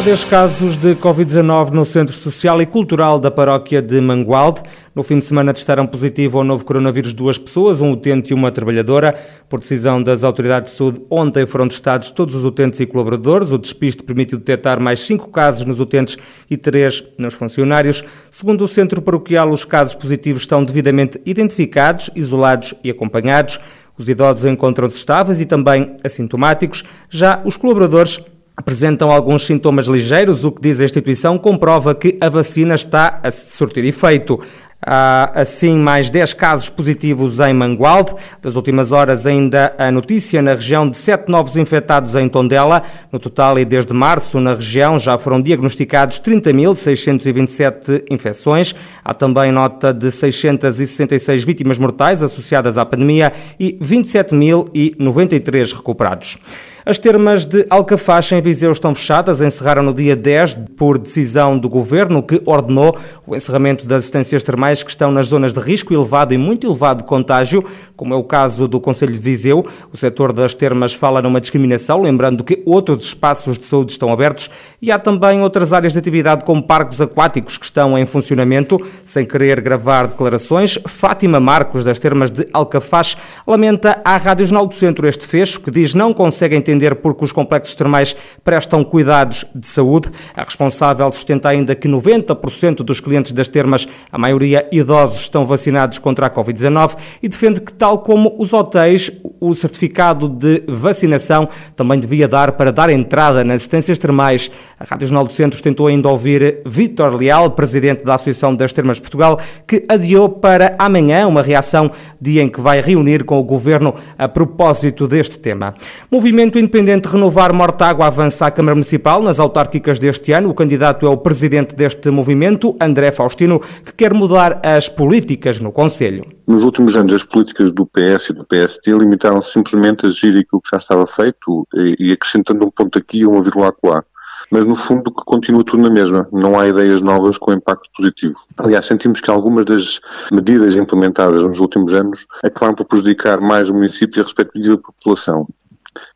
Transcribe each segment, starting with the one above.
Há 10 casos de Covid-19 no Centro Social e Cultural da Paróquia de Mangualde. No fim de semana testaram positivo ao novo coronavírus duas pessoas, um utente e uma trabalhadora. Por decisão das autoridades de saúde, ontem foram testados todos os utentes e colaboradores. O despiste permitiu detectar mais cinco casos nos utentes e três nos funcionários. Segundo o Centro Paroquial, os casos positivos estão devidamente identificados, isolados e acompanhados. Os idosos encontram-se estáveis e também assintomáticos. Já os colaboradores apresentam alguns sintomas ligeiros, o que diz a instituição comprova que a vacina está a surtir efeito. Há, assim, mais 10 casos positivos em Mangualde. Das últimas horas, ainda a notícia na região de 7 novos infectados em Tondela. No total, e desde março, na região já foram diagnosticados 30.627 infecções. Há também nota de 666 vítimas mortais associadas à pandemia e 27.093 recuperados. As termas de Alcafaxa em Viseu estão fechadas, encerraram no dia 10 por decisão do Governo que ordenou o encerramento das assistências termais que estão nas zonas de risco elevado e muito elevado contágio, como é o caso do Conselho de Viseu. O setor das termas fala numa discriminação, lembrando que outros espaços de saúde estão abertos e há também outras áreas de atividade como parques aquáticos que estão em funcionamento. Sem querer gravar declarações, Fátima Marcos das termas de Alcafax lamenta à Rádio Jornal do Centro este fecho que diz não conseguem entender porque os complexos termais prestam cuidados de saúde. A responsável sustenta ainda que 90% dos clientes das termas, a maioria idosos, estão vacinados contra a Covid-19 e defende que, tal como os hotéis, o certificado de vacinação também devia dar para dar entrada nas assistências termais. A Rádio Jornal do Centro tentou ainda ouvir Vítor Leal, presidente da Associação das Termas de Portugal, que adiou para amanhã uma reação, dia em que vai reunir com o governo a propósito deste tema. Movimento Independente Renovar Mortágua avança à Câmara Municipal nas autárquicas deste ano. O candidato é o presidente deste movimento, André Faustino, que quer mudar as políticas no Conselho. Nos últimos anos, as políticas do PS e do PST limitaram-se simplesmente a agir aquilo que já estava feito e acrescentando um ponto aqui e uma vírgula acolá mas no fundo continua tudo na mesma. Não há ideias novas com impacto positivo. Aliás, sentimos que algumas das medidas implementadas nos últimos anos acabaram por prejudicar mais o município e a respectiva população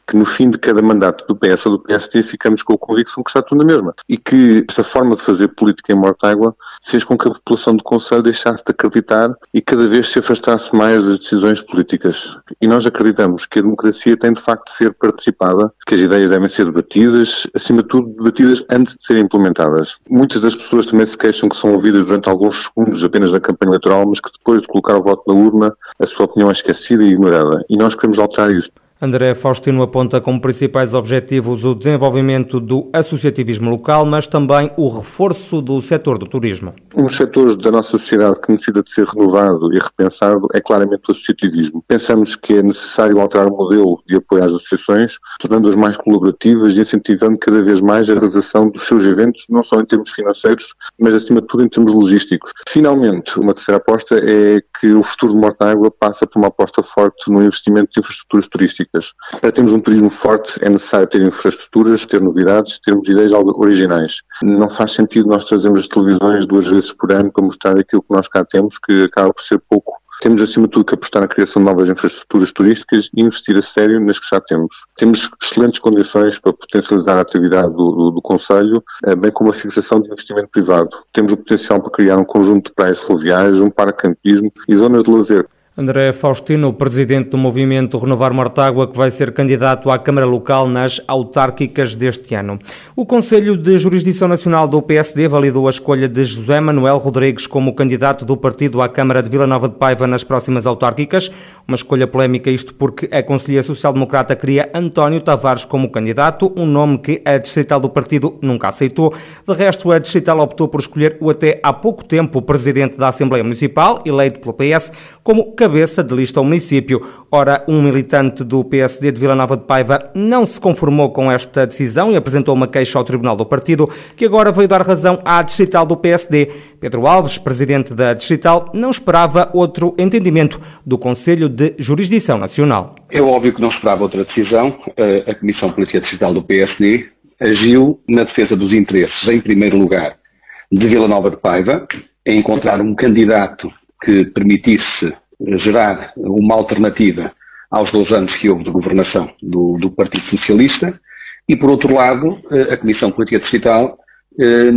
que no fim de cada mandato do PS ou do PST ficamos com a convicção que está tudo na mesma. E que esta forma de fazer política em Mortágua fez com que a população do Conselho deixasse de acreditar e cada vez se afastasse mais das decisões políticas. E nós acreditamos que a democracia tem de facto de ser participada, que as ideias devem ser debatidas, acima de tudo debatidas antes de serem implementadas. Muitas das pessoas também se queixam que são ouvidas durante alguns segundos apenas na campanha eleitoral, mas que depois de colocar o voto na urna, a sua opinião é esquecida e ignorada. E nós queremos alterar isso. André Faustino aponta como principais objetivos o desenvolvimento do associativismo local, mas também o reforço do setor do turismo. Um dos setores da nossa sociedade que necessita de ser renovado e repensado é claramente o associativismo. Pensamos que é necessário alterar o modelo de apoio às associações, tornando-as mais colaborativas e incentivando cada vez mais a realização dos seus eventos, não só em termos financeiros, mas acima de tudo em termos logísticos. Finalmente, uma terceira aposta é que o futuro de Mortágua passa por uma aposta forte no investimento de infraestruturas turísticas turísticas. Para termos um turismo forte é necessário ter infraestruturas, ter novidades, termos ideias originais. Não faz sentido nós trazermos as televisões duas vezes por ano para mostrar aquilo que nós cá temos, que acaba por ser pouco. Temos, acima de tudo, que apostar na criação de novas infraestruturas turísticas e investir a sério nas que já temos. Temos excelentes condições para potencializar a atividade do, do, do Conselho, eh, bem como a fixação de investimento privado. Temos o potencial para criar um conjunto de praias fluviais, um parque campismo e zonas de lazer André Faustino, presidente do movimento Renovar Mortágua, que vai ser candidato à Câmara Local nas autárquicas deste ano. O Conselho de Jurisdição Nacional do PSD validou a escolha de José Manuel Rodrigues como candidato do partido à Câmara de Vila Nova de Paiva nas próximas autárquicas. Uma escolha polémica, isto porque a Conselhia Social Democrata queria António Tavares como candidato, um nome que a distrital do partido nunca aceitou. De resto, a distrital optou por escolher o até há pouco tempo presidente da Assembleia Municipal, eleito pelo PS, como cabeça de lista ao município. Ora, um militante do PSD de Vila Nova de Paiva não se conformou com esta decisão e apresentou uma queixa ao Tribunal do Partido, que agora veio dar razão à distrital do PSD. Pedro Alves, presidente da distrital, não esperava outro entendimento do Conselho de Jurisdição Nacional. É óbvio que não esperava outra decisão. A Comissão Política Distrital do PSD agiu na defesa dos interesses, em primeiro lugar, de Vila Nova de Paiva, em encontrar um candidato que permitisse gerar uma alternativa aos dois anos que houve de governação do, do Partido Socialista, e por outro lado, a Comissão Política Distrital eh,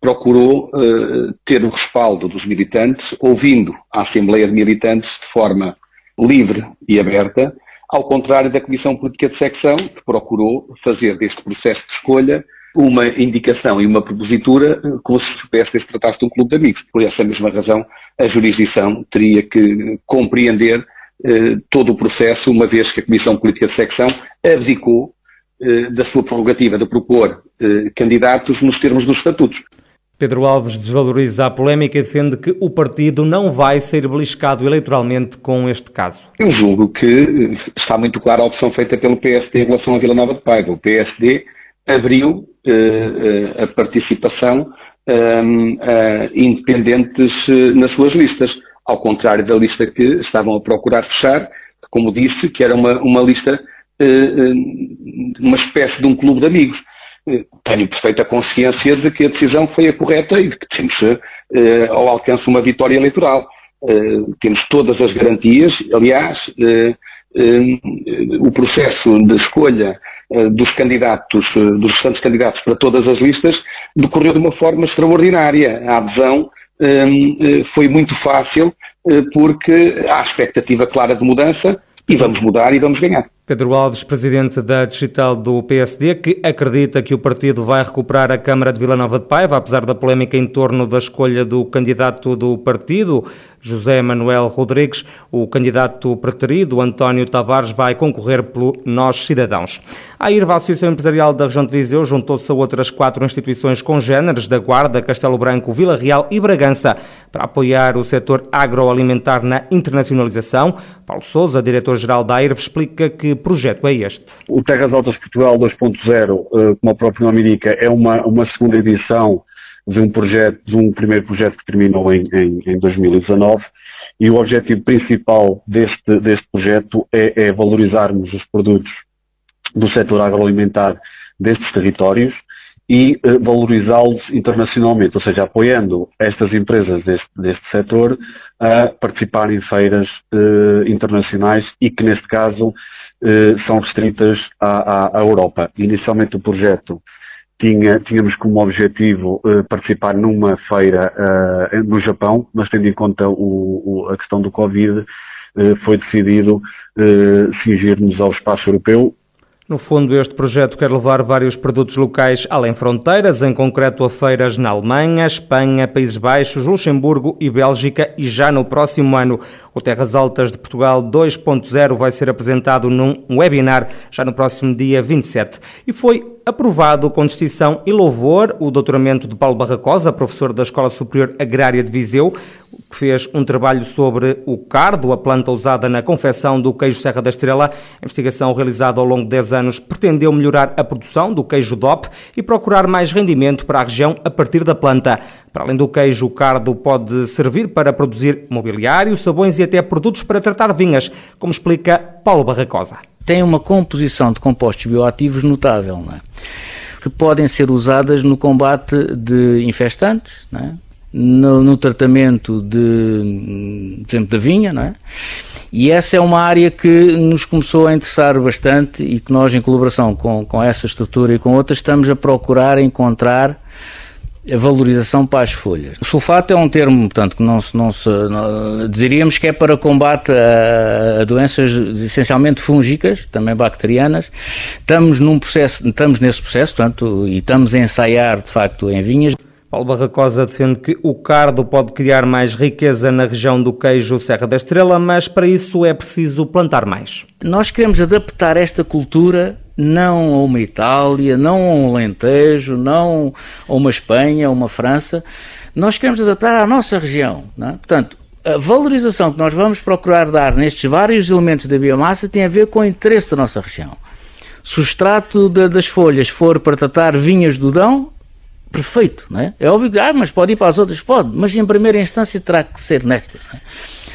procurou eh, ter o respaldo dos militantes, ouvindo a Assembleia de Militantes de forma livre e aberta, ao contrário da Comissão Política de Secção, que procurou fazer deste processo de escolha uma indicação e uma propositura eh, como se soubesse que se tratasse de um clube de amigos. Por essa mesma razão, a jurisdição teria que compreender eh, todo o processo, uma vez que a Comissão Política de Secção abdicou eh, da sua prerrogativa de propor eh, candidatos nos termos dos estatutos. Pedro Alves desvaloriza a polémica e defende que o partido não vai ser beliscado eleitoralmente com este caso. Eu julgo que eh, está muito clara a opção feita pelo PSD em relação à Vila Nova de Paiva. O PSD abriu uh, a participação um, uh, independentes uh, nas suas listas, ao contrário da lista que estavam a procurar fechar, como disse, que era uma, uma lista, uma espécie de um clube de amigos. Tenho perfeita consciência de que a decisão foi a correta e de que temos ao alcance uma vitória eleitoral. temos todas as garantias, aliás, o processo de escolha eh, dos candidatos, eh, dos restantes candidatos para todas as listas, decorreu de uma forma extraordinária. A adesão ehm, eh, foi muito fácil porque há expectativa clara de mudança e vamos mudar e vamos ganhar. Pedro Alves, presidente da digital do PSD, que acredita que o partido vai recuperar a Câmara de Vila Nova de Paiva, apesar da polémica em torno da escolha do candidato do partido, José Manuel Rodrigues. O candidato preterido, António Tavares, vai concorrer pelo Nós Cidadãos. A IRVA, a Associação Empresarial da Região de Viseu, juntou-se a outras quatro instituições congêneres da Guarda, Castelo Branco, Vila Real e Bragança para apoiar o setor agroalimentar na internacionalização. Paulo Souza, diretor-geral da IRV, explica que projeto é este? O Terras Altas Portugal 2.0, eh, como o próprio nome indica, é uma, uma segunda edição de um projeto, de um primeiro projeto que terminou em, em, em 2019 e o objetivo principal deste, deste projeto é, é valorizarmos os produtos do setor agroalimentar destes territórios e uh, valorizá-los internacionalmente, ou seja, apoiando estas empresas deste, deste setor a participar em feiras uh, internacionais e que, neste caso, eh, são restritas à, à, à, Europa. Inicialmente o projeto tinha, tínhamos como objetivo eh, participar numa feira eh, no Japão, mas tendo em conta o, o, a questão do Covid, foi decidido cingir-nos ao espaço europeu. No fundo, este projeto quer levar vários produtos locais além fronteiras, em concreto a feiras na Alemanha, Espanha, Países Baixos, Luxemburgo e Bélgica, e já no próximo ano o Terras Altas de Portugal 2.0 vai ser apresentado num webinar já no próximo dia 27. E foi aprovado com distinção e louvor o doutoramento de Paulo Barracosa, professor da Escola Superior Agrária de Viseu, que fez um trabalho sobre o cardo, a planta usada na confecção do queijo Serra da Estrela. A investigação realizada ao longo de 10 anos pretendeu melhorar a produção do queijo DOP e procurar mais rendimento para a região a partir da planta. Para além do queijo, o cardo pode servir para produzir mobiliário, sabões e até produtos para tratar vinhas, como explica Paulo Barracosa têm uma composição de compostos bioativos notável, é? que podem ser usadas no combate de infestantes, é? no, no, tratamento de, por exemplo, da vinha, não é? E essa é uma área que nos começou a interessar bastante e que nós, em colaboração com, com essa estrutura e com outras, estamos a procurar encontrar a valorização para as folhas. O sulfato é um termo, portanto, que não se, não se não, diríamos que é para combate a, a, doenças essencialmente fúngicas, também bacterianas. Estamos num processo, estamos nesse processo, portanto, e estamos a ensaiar, de facto, em vinhas. Paulo Barracosa defende que o cardo pode criar mais riqueza na região do queijo Serra da Estrela, mas para isso é preciso plantar mais. Nós queremos adaptar esta cultura não a uma Itália, não a um Alentejo, não a uma Espanha, a uma França. Nós queremos adaptar à nossa região. É? Portanto, a valorização que nós vamos procurar dar nestes vários elementos da biomassa tem a ver com o interesse da nossa região. Se o extrato de, das folhas for para tratar vinhas do Dão, perfeito, não é? É óbvio que, ah, mas pode ir para as outras? Pode, mas em primeira instância terá que ser nesta. É?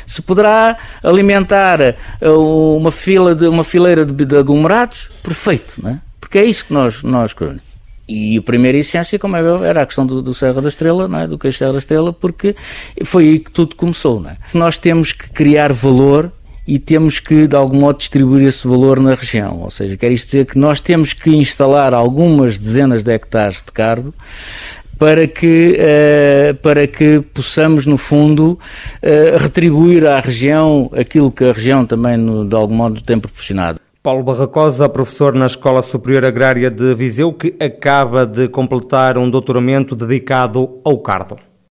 Se poderá alimentar uh, uma, fila de, uma fileira de, de aglomerados, perfeito, não é? Porque é isso que nós, nós queremos. E a primeira essência, como é era a questão do, do Serra da Estrela, não é? do Queixo Serra da Estrela, porque foi aí que tudo começou. Não é? Nós temos que criar valor e temos que, de algum modo, distribuir esse valor na região. Ou seja, quer isto dizer que nós temos que instalar algumas dezenas de hectares de cardo para que, uh, para que possamos, no fundo, uh, retribuir à região aquilo que a região também, no, de algum modo, tem proporcionado. Paulo Barracosa, professor na Escola Superior Agrária de Viseu, que acaba de completar um doutoramento dedicado ao cardo.